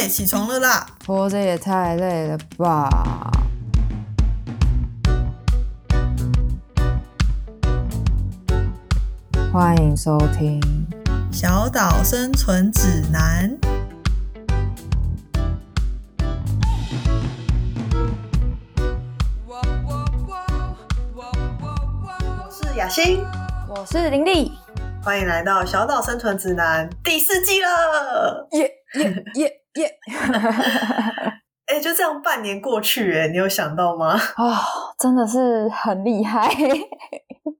哎、起床了啦！活着也太累了吧！欢迎收听，小岛生存指南。我是雅欣，我是林丽，欢迎来到小岛生存指南第四季了。耶耶耶耶！哎、就这样半年过去，哎，你有想到吗？哦，真的是很厉害，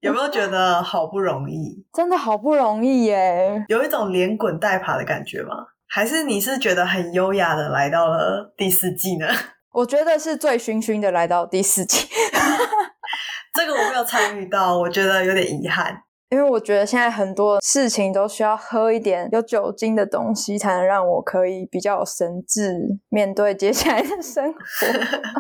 有没有觉得好不容易，真的好不容易耶！有一种连滚带爬的感觉吗？还是你是觉得很优雅的来到了第四季呢？我觉得是醉醺醺的来到第四季，这个我没有参与到，我觉得有点遗憾。因为我觉得现在很多事情都需要喝一点有酒精的东西，才能让我可以比较有神智面对接下来的生活。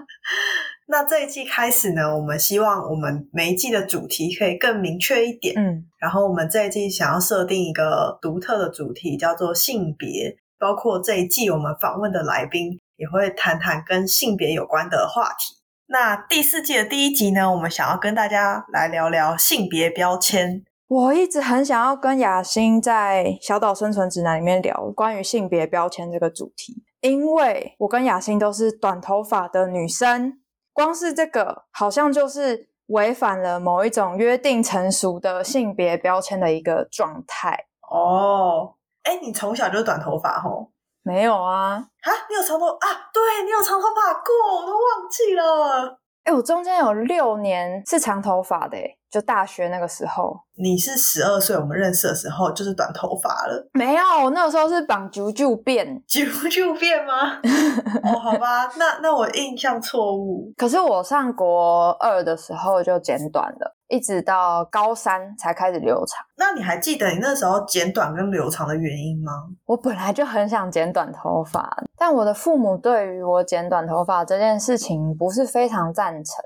那这一季开始呢，我们希望我们每一季的主题可以更明确一点。嗯，然后我们这一季想要设定一个独特的主题，叫做性别，包括这一季我们访问的来宾也会谈谈跟性别有关的话题。那第四季的第一集呢，我们想要跟大家来聊聊性别标签。我一直很想要跟雅欣在《小岛生存指南》里面聊关于性别标签这个主题，因为我跟雅欣都是短头发的女生，光是这个好像就是违反了某一种约定成熟的性别标签的一个状态。哦，哎，你从小就是短头发吼？没有啊，啊，你有长头啊？对你有长头发过，我都忘记了。哎，我中间有六年是长头发的，就大学那个时候。你是十二岁，我们认识的时候就是短头发了，没有，那个时候是绑啾啾辫。九九辫吗？哦，好吧，那那我印象错误。可是我上国二的时候就剪短了，一直到高三才开始留长。那你还记得你那时候剪短跟留长的原因吗？我本来就很想剪短头发，但我的父母对于我剪短头发这件事情不是非常赞成，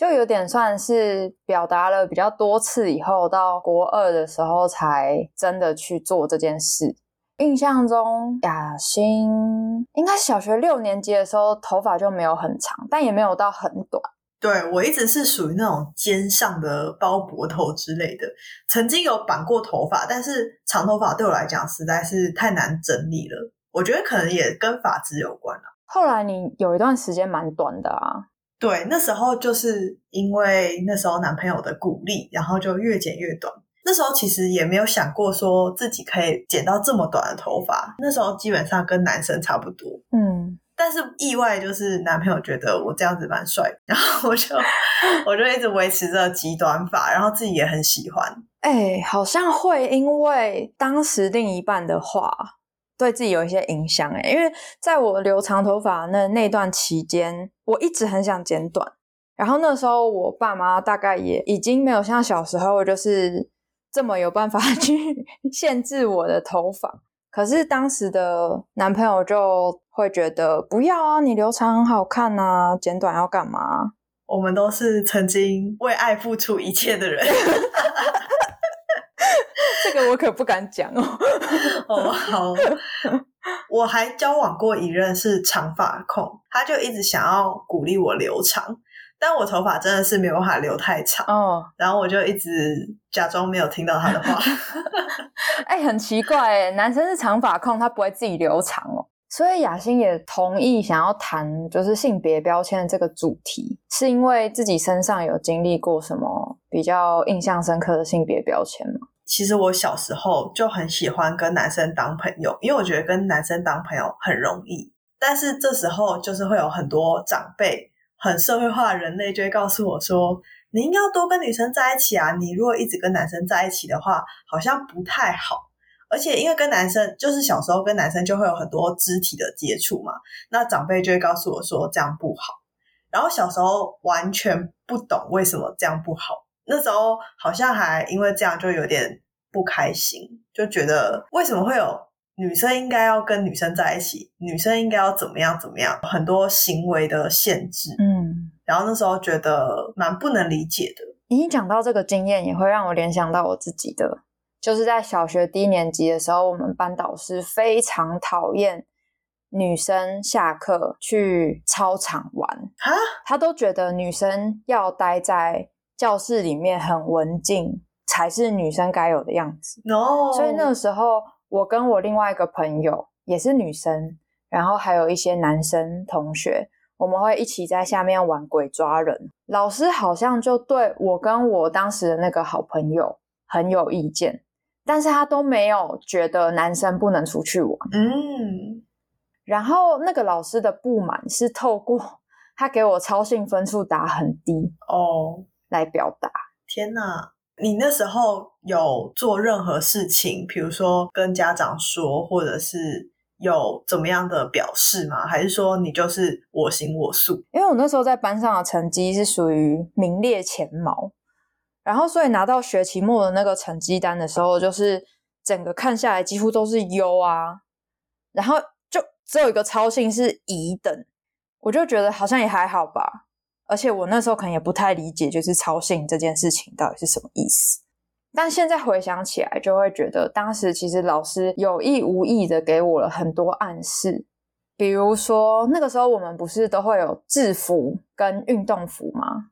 就有点算是表达了比较多次以后，到国二的时候才真的去做这件事。印象中，雅欣应该小学六年级的时候头发就没有很长，但也没有到很短。对我一直是属于那种肩上的包脖头之类的，曾经有绑过头发，但是长头发对我来讲实在是太难整理了。我觉得可能也跟发质有关啦。后来你有一段时间蛮短的啊，对，那时候就是因为那时候男朋友的鼓励，然后就越剪越短。那时候其实也没有想过说自己可以剪到这么短的头发，那时候基本上跟男生差不多。嗯，但是意外就是男朋友觉得我这样子蛮帅，然后我就我就一直维持着极短发，然后自己也很喜欢。哎、好像会因为当时另一半的话，对自己有一些影响。哎，因为在我留长头发那那段期间，我一直很想剪短，然后那时候我爸妈大概也已经没有像小时候就是这么有办法 去限制我的头发。可是当时的男朋友就会觉得不要啊，你留长很好看啊，剪短要干嘛？我们都是曾经为爱付出一切的人。这个我可不敢讲哦。哦，好。我还交往过一任是长发控，他就一直想要鼓励我留长，但我头发真的是没有办法留太长，哦，然后我就一直假装没有听到他的话。哎、很奇怪哎，男生是长发控，他不会自己留长哦。所以雅欣也同意想要谈就是性别标签的这个主题，是因为自己身上有经历过什么比较印象深刻的性别标签吗？其实我小时候就很喜欢跟男生当朋友，因为我觉得跟男生当朋友很容易。但是这时候就是会有很多长辈，很社会化的人类就会告诉我说：“你应该要多跟女生在一起啊！你如果一直跟男生在一起的话，好像不太好。而且因为跟男生，就是小时候跟男生就会有很多肢体的接触嘛，那长辈就会告诉我说这样不好。然后小时候完全不懂为什么这样不好。”那时候好像还因为这样就有点不开心，就觉得为什么会有女生应该要跟女生在一起，女生应该要怎么样怎么样，很多行为的限制。嗯，然后那时候觉得蛮不能理解的。你讲到这个经验，也会让我联想到我自己的，就是在小学低年级的时候，我们班导师非常讨厌女生下课去操场玩，哈，他都觉得女生要待在教室里面很文静才是女生该有的样子。no，所以那个时候，我跟我另外一个朋友也是女生，然后还有一些男生同学，我们会一起在下面玩鬼抓人。老师好像就对我跟我当时的那个好朋友很有意见，但是他都没有觉得男生不能出去玩。嗯，然后那个老师的不满是透过 他给我操性分数打很低哦，来表达。天哪！你那时候有做任何事情，比如说跟家长说，或者是有怎么样的表示吗？还是说你就是我行我素？因为我那时候在班上的成绩是属于名列前茅，然后所以拿到学期末的那个成绩单的时候，就是整个看下来几乎都是优啊，然后就只有一个超性是乙等，我就觉得好像也还好吧。而且我那时候可能也不太理解，就是操性这件事情到底是什么意思。但现在回想起来，就会觉得当时其实老师有意无意的给我了很多暗示，比如说那个时候我们不是都会有制服跟运动服吗？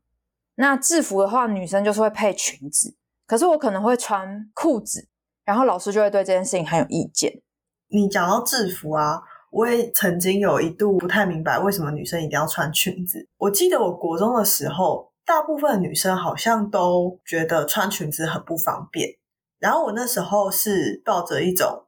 那制服的话，女生就是会配裙子，可是我可能会穿裤子，然后老师就会对这件事情很有意见。你讲到制服啊，我也曾经有一度不太明白为什么女生一定要穿裙子。我记得我国中的时候，大部分女生好像都觉得穿裙子很不方便。然后我那时候是抱着一种，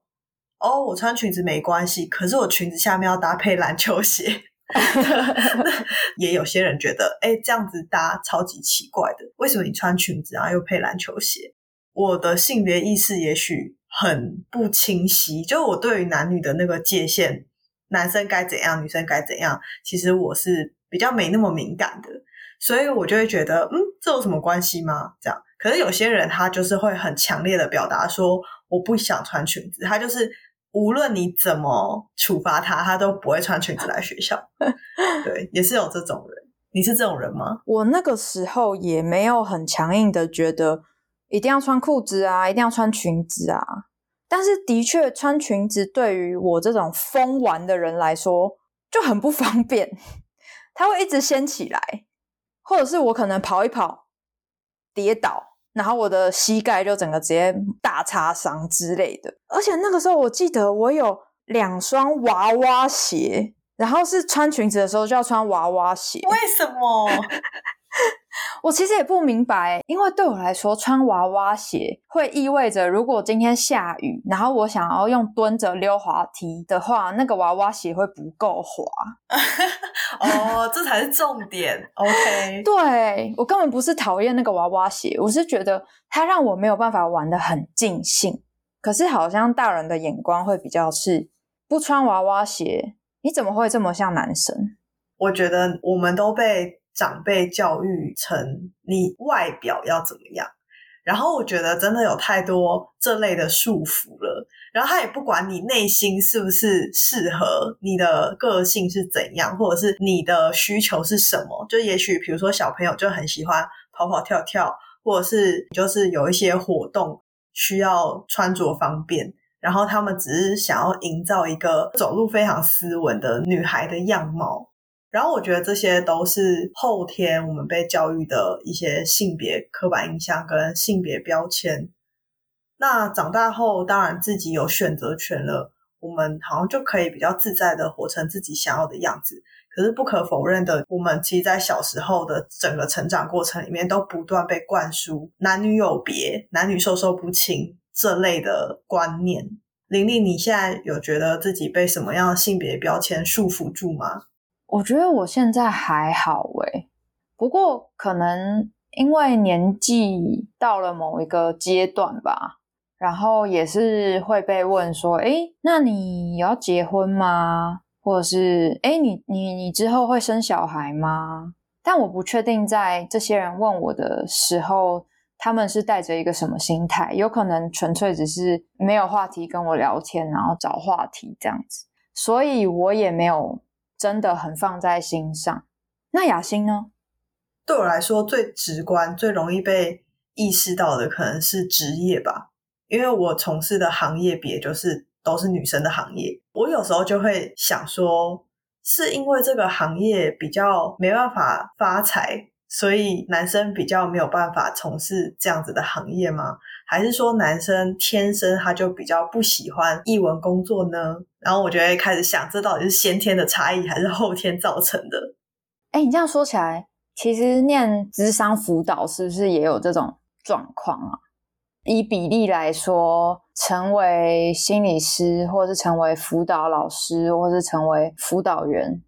哦，我穿裙子没关系，可是我裙子下面要搭配篮球鞋。也有些人觉得，哎，这样子搭超级奇怪的，为什么你穿裙子然后又配篮球鞋？我的性别意识也许很不清晰，就我对于男女的那个界限，男生该怎样，女生该怎样，其实我是比较没那么敏感的，所以我就会觉得，嗯，这有什么关系吗？这样，可是有些人他就是会很强烈的表达说，我不想穿裙子，他就是无论你怎么处罚他，他都不会穿裙子来学校。对，也是有这种人，你是这种人吗？我那个时候也没有很强硬的觉得一定要穿裤子啊，一定要穿裙子啊。但是的确，穿裙子对于我这种疯玩的人来说就很不方便，它会一直掀起来，或者是我可能跑一跑跌倒，然后我的膝盖就整个直接大擦伤之类的。而且那个时候我记得我有两双娃娃鞋，然后是穿裙子的时候就要穿娃娃鞋。为什么？我其实也不明白，因为对我来说，穿娃娃鞋会意味着，如果今天下雨，然后我想要用蹲着溜滑梯的话，那个娃娃鞋会不够滑。哦，这才是重点。OK，对我根本不是讨厌那个娃娃鞋，我是觉得它让我没有办法玩的很尽兴。可是好像大人的眼光会比较是，不穿娃娃鞋，你怎么会这么像男生？我觉得我们都被长辈教育成你外表要怎么样，然后我觉得真的有太多这类的束缚了。然后他也不管你内心是不是适合，你的个性是怎样，或者是你的需求是什么。就也许比如说小朋友就很喜欢跑跑跳跳，或者是就是有一些活动需要穿着方便。然后他们只是想要营造一个走路非常斯文的女孩的样貌，然后我觉得这些都是后天我们被教育的一些性别刻板印象跟性别标签。那长大后，当然自己有选择权了，我们好像就可以比较自在的活成自己想要的样子。可是不可否认的，我们其实，在小时候的整个成长过程里面，都不断被灌输男女有别、男女授受不亲这类的观念。玲玲，你现在有觉得自己被什么样的性别标签束缚住吗？我觉得我现在还好诶，不过可能因为年纪到了某一个阶段吧，然后也是会被问说：“诶，那你要结婚吗？或者是诶，你你你之后会生小孩吗？”但我不确定在这些人问我的时候，他们是带着一个什么心态，有可能纯粹只是没有话题跟我聊天，然后找话题这样子，所以我也没有。真的很放在心上。那雅欣呢？对我来说，最直观、最容易被意识到的，可能是职业吧。因为我从事的行业别就是都是女生的行业。我有时候就会想说，是因为这个行业比较没办法发财，所以男生比较没有办法从事这样子的行业吗？还是说男生天生他就比较不喜欢译文工作呢？然后我就会开始想，这到底是先天的差异还是后天造成的？哎，你这样说起来，其实念智商辅导是不是也有这种状况啊？以比例来说，成为心理师，或是成为辅导老师，或是成为辅导员，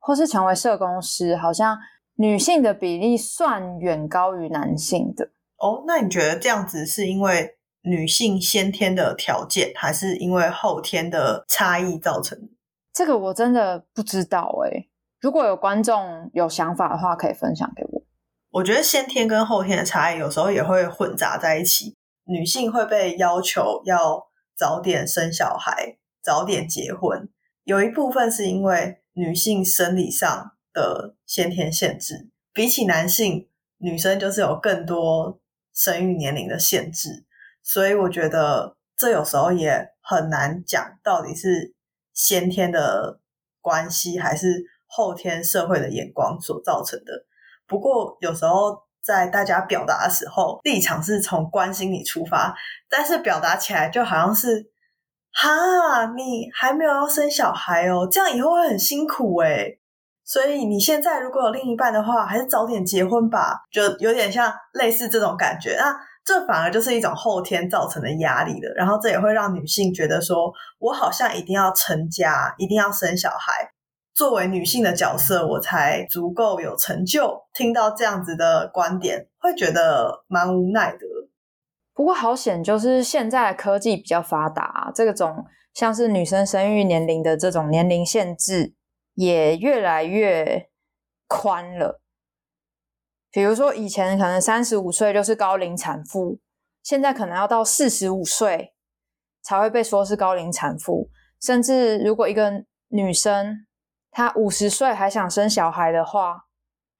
或是成为社工师，好像女性的比例算远高于男性的。哦，那你觉得这样子是因为女性先天的条件，还是因为后天的差异造成？这个我真的不知道哎。如果有观众有想法的话，可以分享给我。我觉得先天跟后天的差异有时候也会混杂在一起。女性会被要求要早点生小孩、早点结婚，有一部分是因为女性生理上的先天限制，比起男性，女生就是有更多。生育年龄的限制，所以我觉得这有时候也很难讲，到底是先天的关系还是后天社会的眼光所造成的。不过有时候在大家表达的时候，立场是从关心你出发，但是表达起来就好像是哈，你还没有要生小孩哦，这样以后会很辛苦诶所以你现在如果有另一半的话，还是早点结婚吧，就有点像类似这种感觉。那这反而就是一种后天造成的压力了。然后这也会让女性觉得说，我好像一定要成家，一定要生小孩，作为女性的角色，我才足够有成就。听到这样子的观点，会觉得蛮无奈的。不过好险，就是现在科技比较发达，这种像是女生生育年龄的这种年龄限制。也越来越宽了。比如说，以前可能三十五岁就是高龄产妇，现在可能要到四十五岁才会被说是高龄产妇。甚至如果一个女生她五十岁还想生小孩的话，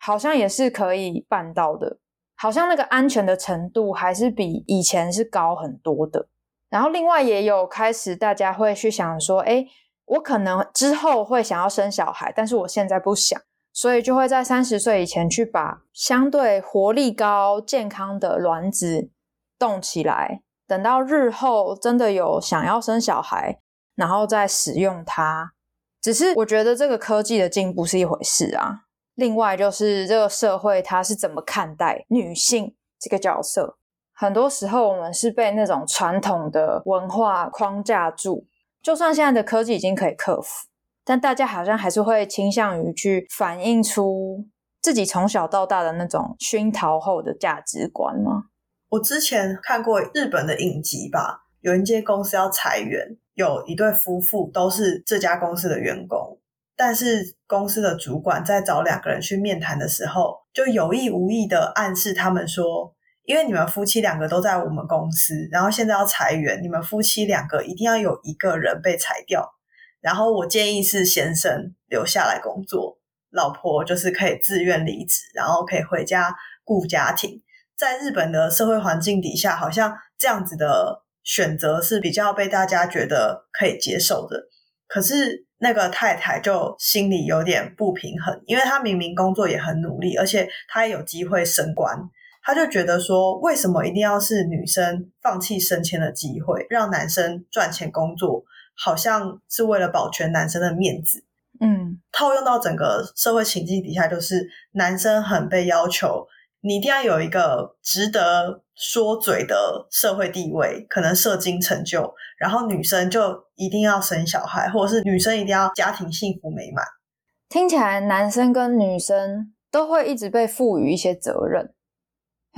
好像也是可以办到的。好像那个安全的程度还是比以前是高很多的。然后另外也有开始大家会去想说，哎。我可能之后会想要生小孩，但是我现在不想，所以就会在三十岁以前去把相对活力高、健康的卵子冻起来，等到日后真的有想要生小孩，然后再使用它。只是我觉得这个科技的进步是一回事啊，另外就是这个社会它是怎么看待女性这个角色？很多时候我们是被那种传统的文化框架住。就算现在的科技已经可以克服，但大家好像还是会倾向于去反映出自己从小到大的那种熏陶后的价值观吗？我之前看过日本的影集吧，有一间公司要裁员，有一对夫妇都是这家公司的员工，但是公司的主管在找两个人去面谈的时候，就有意无意的暗示他们说。因为你们夫妻两个都在我们公司，然后现在要裁员，你们夫妻两个一定要有一个人被裁掉。然后我建议是先生留下来工作，老婆就是可以自愿离职，然后可以回家顾家庭。在日本的社会环境底下，好像这样子的选择是比较被大家觉得可以接受的。可是那个太太就心里有点不平衡，因为她明明工作也很努力，而且她也有机会升官。他就觉得说，为什么一定要是女生放弃升迁的机会，让男生赚钱工作，好像是为了保全男生的面子。嗯，套用到整个社会情境底下，就是男生很被要求，你一定要有一个值得说嘴的社会地位，可能社经成就，然后女生就一定要生小孩，或者是女生一定要家庭幸福美满。听起来，男生跟女生都会一直被赋予一些责任。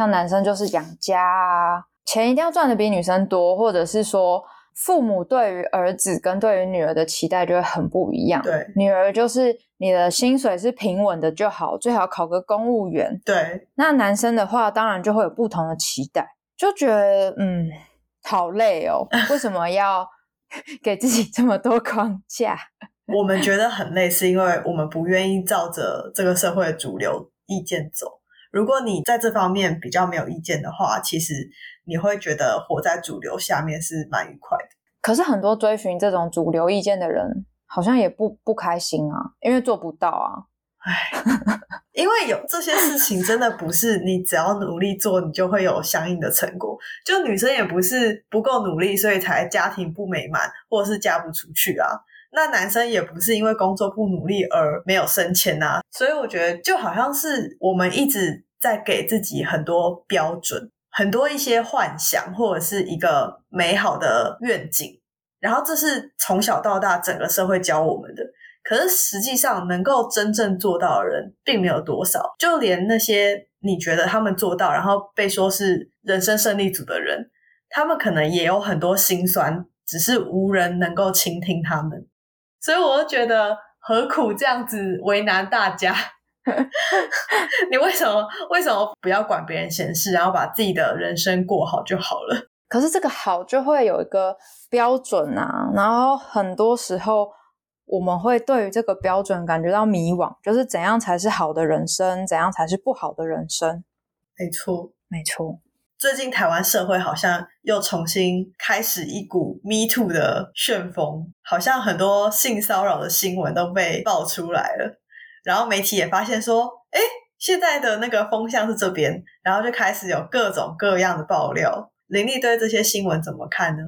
像男生就是养家啊，钱一定要赚的比女生多，或者是说父母对于儿子跟对于女儿的期待就会很不一样。对，女儿就是你的薪水是平稳的就好，最好考个公务员。对，那男生的话，当然就会有不同的期待，就觉得嗯，好累哦，为什么要 给自己这么多框架？我们觉得很累，是因为我们不愿意照着这个社会的主流意见走。如果你在这方面比较没有意见的话，其实你会觉得活在主流下面是蛮愉快的。可是很多追寻这种主流意见的人，好像也不不开心啊，因为做不到啊。唉，因为有这些事情，真的不是你只要努力做，你就会有相应的成果。就女生也不是不够努力，所以才家庭不美满，或者是嫁不出去啊。那男生也不是因为工作不努力而没有升迁啊。所以我觉得，就好像是我们一直在给自己很多标准，很多一些幻想，或者是一个美好的愿景。然后这是从小到大整个社会教我们的。可是实际上，能够真正做到的人并没有多少。就连那些你觉得他们做到，然后被说是人生胜利组的人，他们可能也有很多心酸，只是无人能够倾听他们。所以我就觉得，何苦这样子为难大家？你为什么为什么不要管别人闲事，然后把自己的人生过好就好了？可是这个好就会有一个标准啊，然后很多时候。我们会对于这个标准感觉到迷惘，就是怎样才是好的人生，怎样才是不好的人生？没错，没错。最近台湾社会好像又重新开始一股 Me Too 的旋风，好像很多性骚扰的新闻都被爆出来了，然后媒体也发现说，哎，现在的那个风向是这边，然后就开始有各种各样的爆料。林立对这些新闻怎么看呢？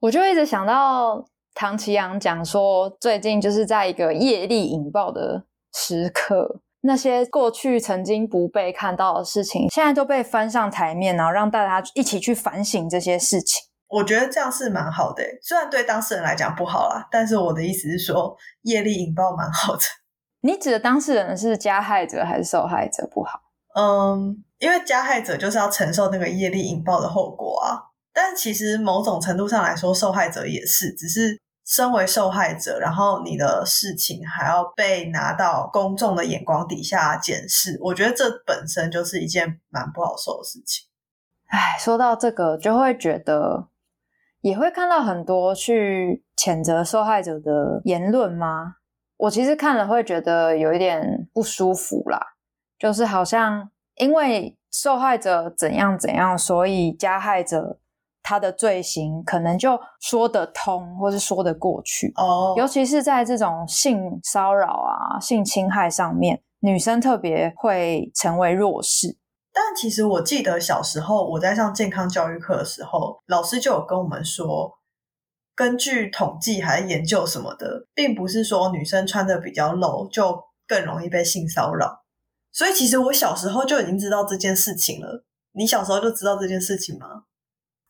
我就一直想到。唐奇阳讲说，最近就是在一个业力引爆的时刻，那些过去曾经不被看到的事情，现在都被翻上台面，然后让大家一起去反省这些事情。我觉得这样是蛮好的，虽然对当事人来讲不好啦，但是我的意思是说，业力引爆蛮好的。你指的当事人是加害者还是受害者？不好。嗯，因为加害者就是要承受那个业力引爆的后果啊。但其实某种程度上来说，受害者也是，只是。身为受害者，然后你的事情还要被拿到公众的眼光底下检视，我觉得这本身就是一件蛮不好受的事情。唉，说到这个，就会觉得也会看到很多去谴责受害者的言论吗？我其实看了会觉得有一点不舒服啦，就是好像因为受害者怎样怎样，所以加害者。他的罪行可能就说得通，或是说得过去哦。尤其是在这种性骚扰啊、性侵害上面，女生特别会成为弱势。但其实我记得小时候我在上健康教育课的时候，老师就有跟我们说，根据统计还是研究什么的，并不是说女生穿的比较露就更容易被性骚扰。所以其实我小时候就已经知道这件事情了。你小时候就知道这件事情吗？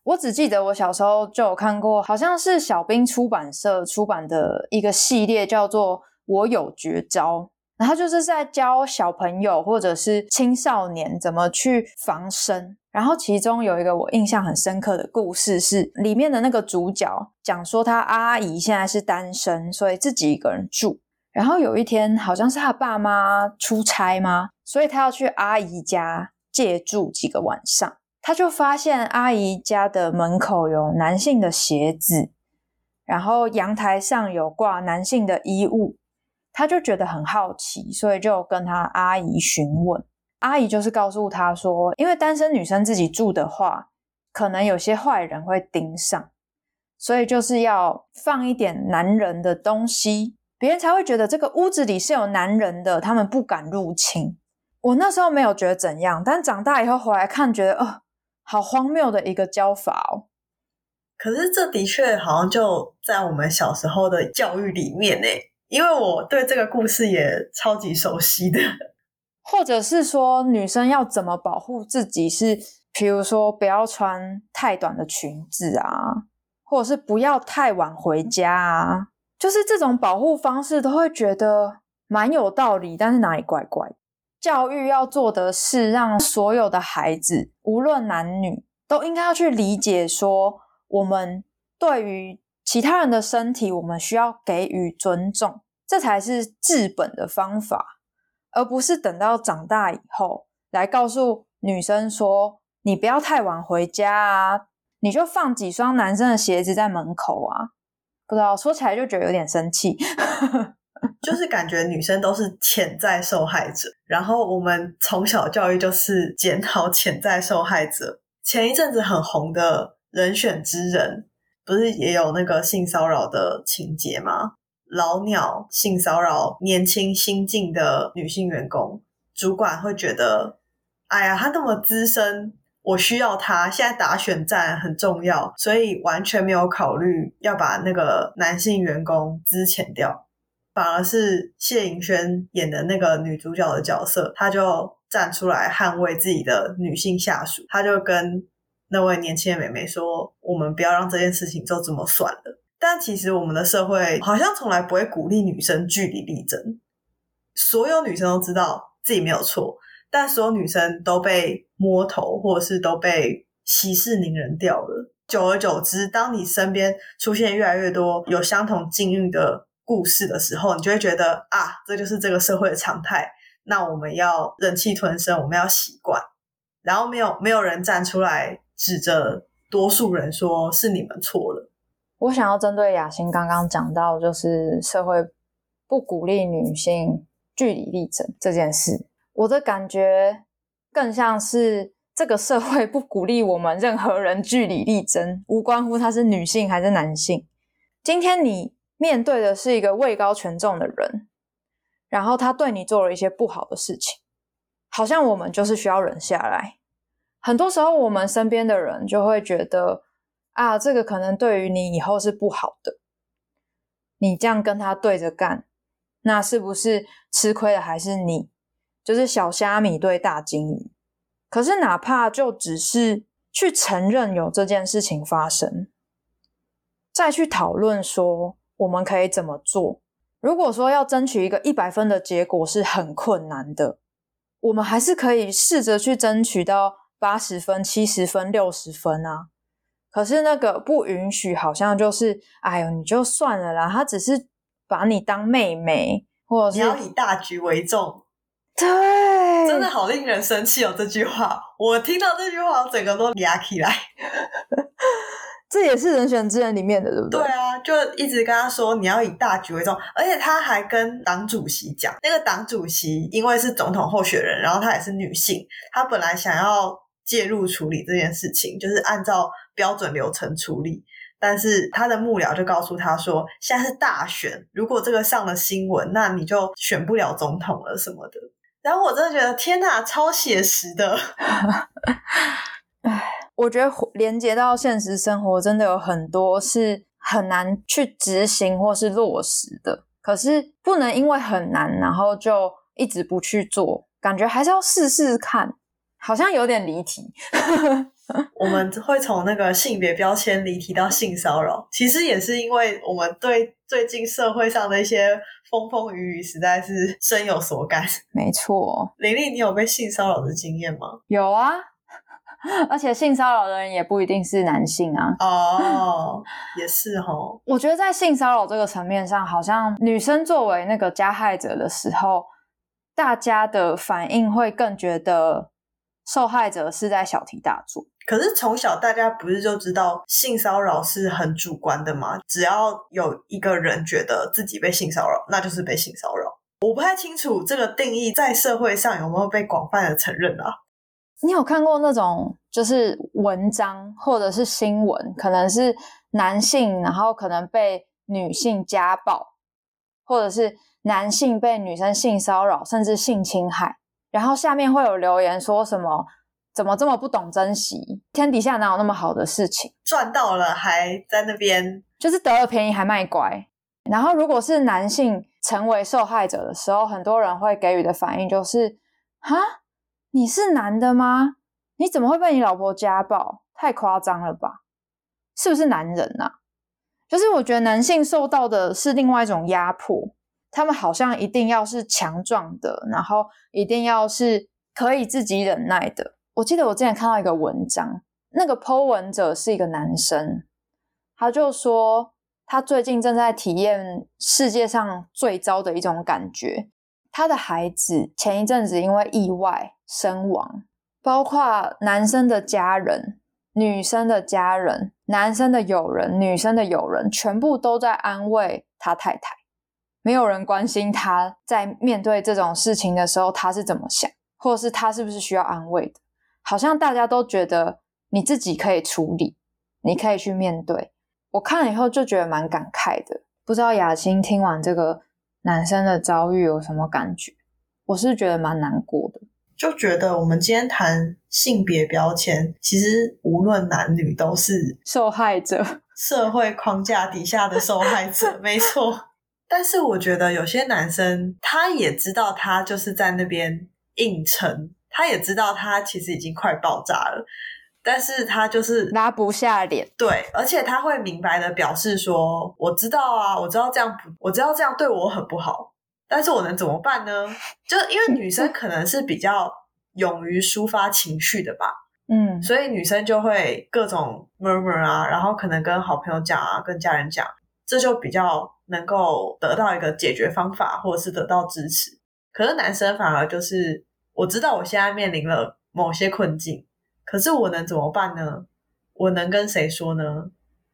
我只记得我小时候就有看过，好像是小兵出版社出版的一个系列，叫做《我有绝招》，然后就是在教小朋友或者是青少年怎么去防身。然后其中有一个我印象很深刻的故事，是里面的那个主角讲说，他阿姨现在是单身，所以自己一个人住。然后有一天，好像是他爸妈出差吗？所以他要去阿姨家借住几个晚上。他就发现阿姨家的门口有男性的鞋子，然后阳台上有挂男性的衣物，他就觉得很好奇，所以就跟他阿姨询问。阿姨就是告诉他说，因为单身女生自己住的话，可能有些坏人会盯上，所以就是要放一点男人的东西，别人才会觉得这个屋子里是有男人的，他们不敢入侵。我那时候没有觉得怎样，但长大以后回来看，觉得哦。好荒谬的一个教法哦！可是这的确好像就在我们小时候的教育里面呢，因为我对这个故事也超级熟悉的。或者是说，女生要怎么保护自己？是比如说，不要穿太短的裙子啊，或者是不要太晚回家啊，就是这种保护方式，都会觉得蛮有道理，但是哪里怪怪？教育要做的是让所有的孩子，无论男女，都应该要去理解说，我们对于其他人的身体，我们需要给予尊重，这才是治本的方法，而不是等到长大以后来告诉女生说，你不要太晚回家啊，你就放几双男生的鞋子在门口啊，不知道说起来就觉得有点生气。就是感觉女生都是潜在受害者，然后我们从小教育就是检讨潜在受害者。前一阵子很红的人选之人，不是也有那个性骚扰的情节吗？老鸟性骚扰年轻新进的女性员工，主管会觉得，哎呀，他那么资深，我需要他，现在打选战很重要，所以完全没有考虑要把那个男性员工资遣掉，反而是谢盈萱演的那个女主角的角色，她就站出来捍卫自己的女性下属，她就跟。那位年轻的美眉说：“我们不要让这件事情就这么算了。”但其实我们的社会好像从来不会鼓励女生据理力争。所有女生都知道自己没有错，但所有女生都被摸头，或者是都被息事宁人掉了。久而久之，当你身边出现越来越多有相同境遇的故事的时候，你就会觉得啊，这就是这个社会的常态。那我们要忍气吞声，我们要习惯。然后没有没有人站出来。指着多数人说是你们错了。我想要针对雅欣刚刚讲到，就是社会不鼓励女性据理力争这件事，我的感觉更像是这个社会不鼓励我们任何人据理力争，无关乎他是女性还是男性。今天你面对的是一个位高权重的人，然后他对你做了一些不好的事情，好像我们就是需要忍下来。很多时候，我们身边的人就会觉得啊，这个可能对于你以后是不好的。你这样跟他对着干，那是不是吃亏的还是你？就是小虾米对大金鱼。可是，哪怕就只是去承认有这件事情发生，再去讨论说我们可以怎么做。如果说要争取一个一百分的结果是很困难的，我们还是可以试着去争取到。八十分、七十分、六十分啊！可是那个不允许，好像就是，哎呦，你就算了啦。他只是把你当妹妹，或者是你要以大局为重。对，真的好令人生气哦！这句话，我听到这句话，我整个都压起来。这也是人选之人里面的，对不对？对啊，就一直跟他说你要以大局为重，而且他还跟党主席讲，那个党主席因为是总统候选人，然后她也是女性，她本来想要。介入处理这件事情，就是按照标准流程处理。但是他的幕僚就告诉他说：“现在是大选，如果这个上了新闻，那你就选不了总统了什么的。”然后我真的觉得天哪，超写实的。唉，我觉得连接到现实生活，真的有很多是很难去执行或是落实的。可是不能因为很难，然后就一直不去做，感觉还是要试试看。好像有点离题，我们 会从那个性别标签离题到性骚扰，其实也是因为我们对最近社会上的一些风风雨雨实在是深有所感。没错，玲玲，你有被性骚扰的经验吗？有啊，而且性骚扰的人也不一定是男性啊。哦，也是哦。我觉得在性骚扰这个层面上，好像女生作为那个加害者的时候，大家的反应会更觉得。受害者是在小题大做，可是从小大家不是就知道性骚扰是很主观的吗？只要有一个人觉得自己被性骚扰，那就是被性骚扰。我不太清楚这个定义在社会上有没有被广泛的承认啊？你有看过那种就是文章或者是新闻，可能是男性，然后可能被女性家暴，或者是男性被女生性骚扰，甚至性侵害。然后下面会有留言说什么？怎么这么不懂珍惜？天底下哪有那么好的事情？赚到了还在那边，就是得了便宜还卖乖。然后如果是男性成为受害者的时候，很多人会给予的反应就是：哈，你是男的吗？你怎么会被你老婆家暴？太夸张了吧？是不是男人啊？就是我觉得男性受到的是另外一种压迫。他们好像一定要是强壮的，然后一定要是可以自己忍耐的。我记得我之前看到一个文章，那个 Po 文者是一个男生，他就说他最近正在体验世界上最糟的一种感觉。他的孩子前一阵子因为意外身亡，包括男生的家人、女生的家人、男生的友人、女生的友人，全部都在安慰他太太。没有人关心他在面对这种事情的时候他是怎么想，或是他是不是需要安慰的？好像大家都觉得你自己可以处理，你可以去面对。我看了以后就觉得蛮感慨的。不知道雅欣听完这个男生的遭遇有什么感觉？我是觉得蛮难过的，就觉得我们今天谈性别标签，其实无论男女都是受害者，社会框架底下的受害者，没错。但是我觉得有些男生他也知道他就是在那边硬撑，他也知道他其实已经快爆炸了。但是他就是拉不下脸，对，而且他会明白的表示说：“我知道啊，我知道这样不，我知道这样对我很不好，但是我能怎么办呢？”就因为女生可能是比较勇于抒发情绪的吧，嗯，所以女生就会各种 murmur 啊，然后可能跟好朋友讲啊，跟家人讲，这就比较能够得到一个解决方法，或者是得到支持。可是男生反而就是我知道我现在面临了某些困境。可是我能怎么办呢？我能跟谁说呢？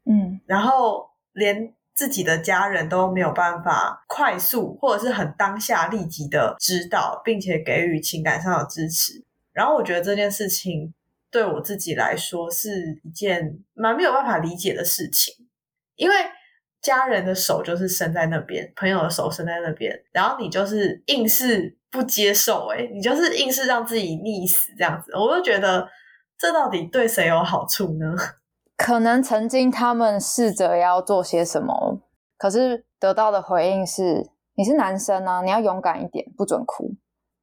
嗯，然后连自己的家人都没有办法快速或者是很当下立即的知道，并且给予情感上的支持。然后我觉得这件事情对我自己来说是一件蛮没有办法理解的事情，因为家人的手就是伸在那边，朋友的手伸在那边，然后你就是硬是不接受，诶你就是硬是让自己溺死这样子，我就觉得。这到底对谁有好处呢？可能曾经他们试着要做些什么，可是得到的回应是：你是男生啊，你要勇敢一点，不准哭。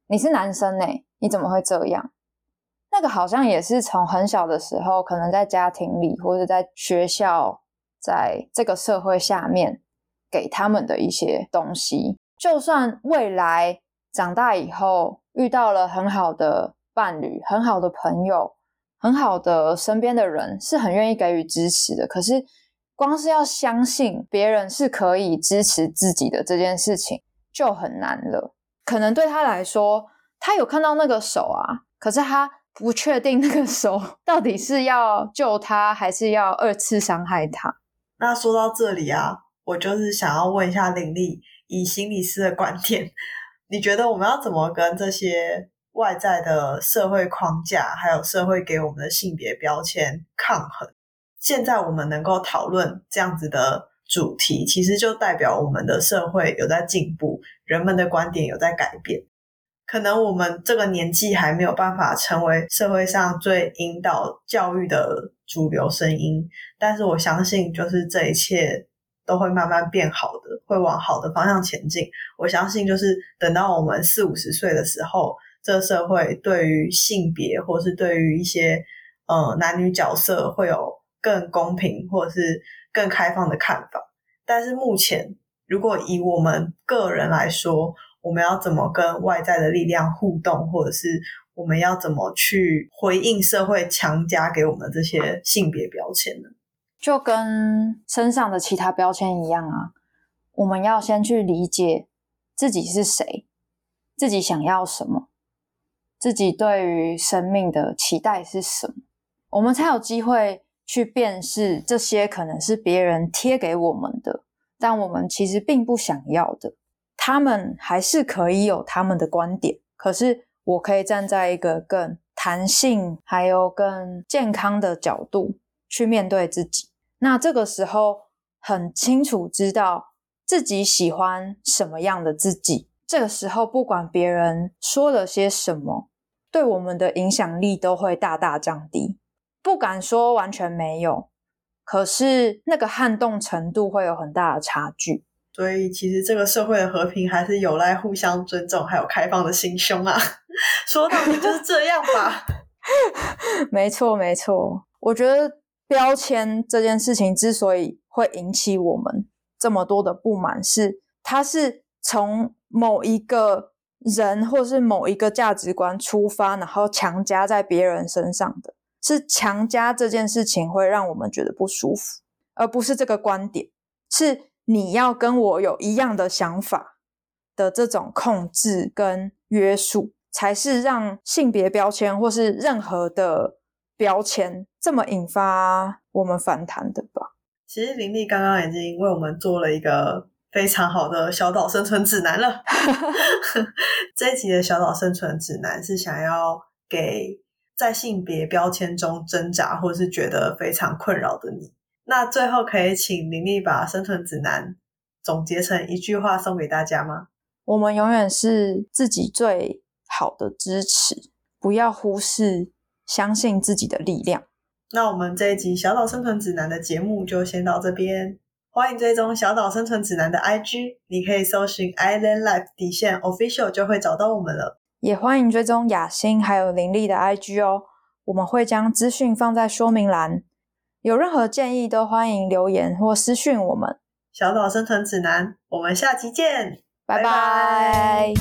你是男生呢，你怎么会这样？那个好像也是从很小的时候，可能在家庭里或者在学校，在这个社会下面给他们的一些东西。就算未来长大以后遇到了很好的伴侣、很好的朋友。很好的，身边的人是很愿意给予支持的。可是，光是要相信别人是可以支持自己的这件事情就很难了。可能对他来说，他有看到那个手啊，可是他不确定那个手 到底是要救他，还是要二次伤害他。那说到这里啊，我就是想要问一下林丽，以心理师的观点，你觉得我们要怎么跟这些？外在的社会框架，还有社会给我们的性别标签抗衡。现在我们能够讨论这样子的主题，其实就代表我们的社会有在进步，人们的观点有在改变。可能我们这个年纪还没有办法成为社会上最引导教育的主流声音，但是我相信，就是这一切都会慢慢变好的，会往好的方向前进。我相信，就是等到我们四五十岁的时候。这社会对于性别，或是对于一些呃男女角色，会有更公平或者是更开放的看法。但是目前，如果以我们个人来说，我们要怎么跟外在的力量互动，或者是我们要怎么去回应社会强加给我们这些性别标签呢？就跟身上的其他标签一样啊，我们要先去理解自己是谁，自己想要什么。自己对于生命的期待是什么？我们才有机会去辨识这些可能是别人贴给我们的，但我们其实并不想要的。他们还是可以有他们的观点，可是我可以站在一个更弹性、还有更健康的角度去面对自己。那这个时候很清楚知道自己喜欢什么样的自己。这个时候，不管别人说了些什么，对我们的影响力都会大大降低。不敢说完全没有，可是那个撼动程度会有很大的差距。所以，其实这个社会的和平还是有赖互相尊重，还有开放的心胸啊。说到底就是这样吧。没错，没错。我觉得标签这件事情之所以会引起我们这么多的不满，是它是。从某一个人或是某一个价值观出发，然后强加在别人身上的，是强加这件事情会让我们觉得不舒服，而不是这个观点，是你要跟我有一样的想法的这种控制跟约束，才是让性别标签或是任何的标签这么引发我们反弹的吧？其实林丽刚刚已经为我们做了一个。非常好的小岛生存指南了。这一集的小岛生存指南是想要给在性别标签中挣扎或是觉得非常困扰的你。那最后可以请林丽把生存指南总结成一句话送给大家吗？我们永远是自己最好的支持，不要忽视，相信自己的力量。那我们这一集小岛生存指南的节目就先到这边。欢迎追踪小岛生存指南的 IG，你可以搜寻 Island Life 底线 Official 就会找到我们了。也欢迎追踪雅欣还有林丽的 IG 哦，我们会将资讯放在说明栏。有任何建议都欢迎留言或私讯我们。小岛生存指南，我们下期见，拜拜。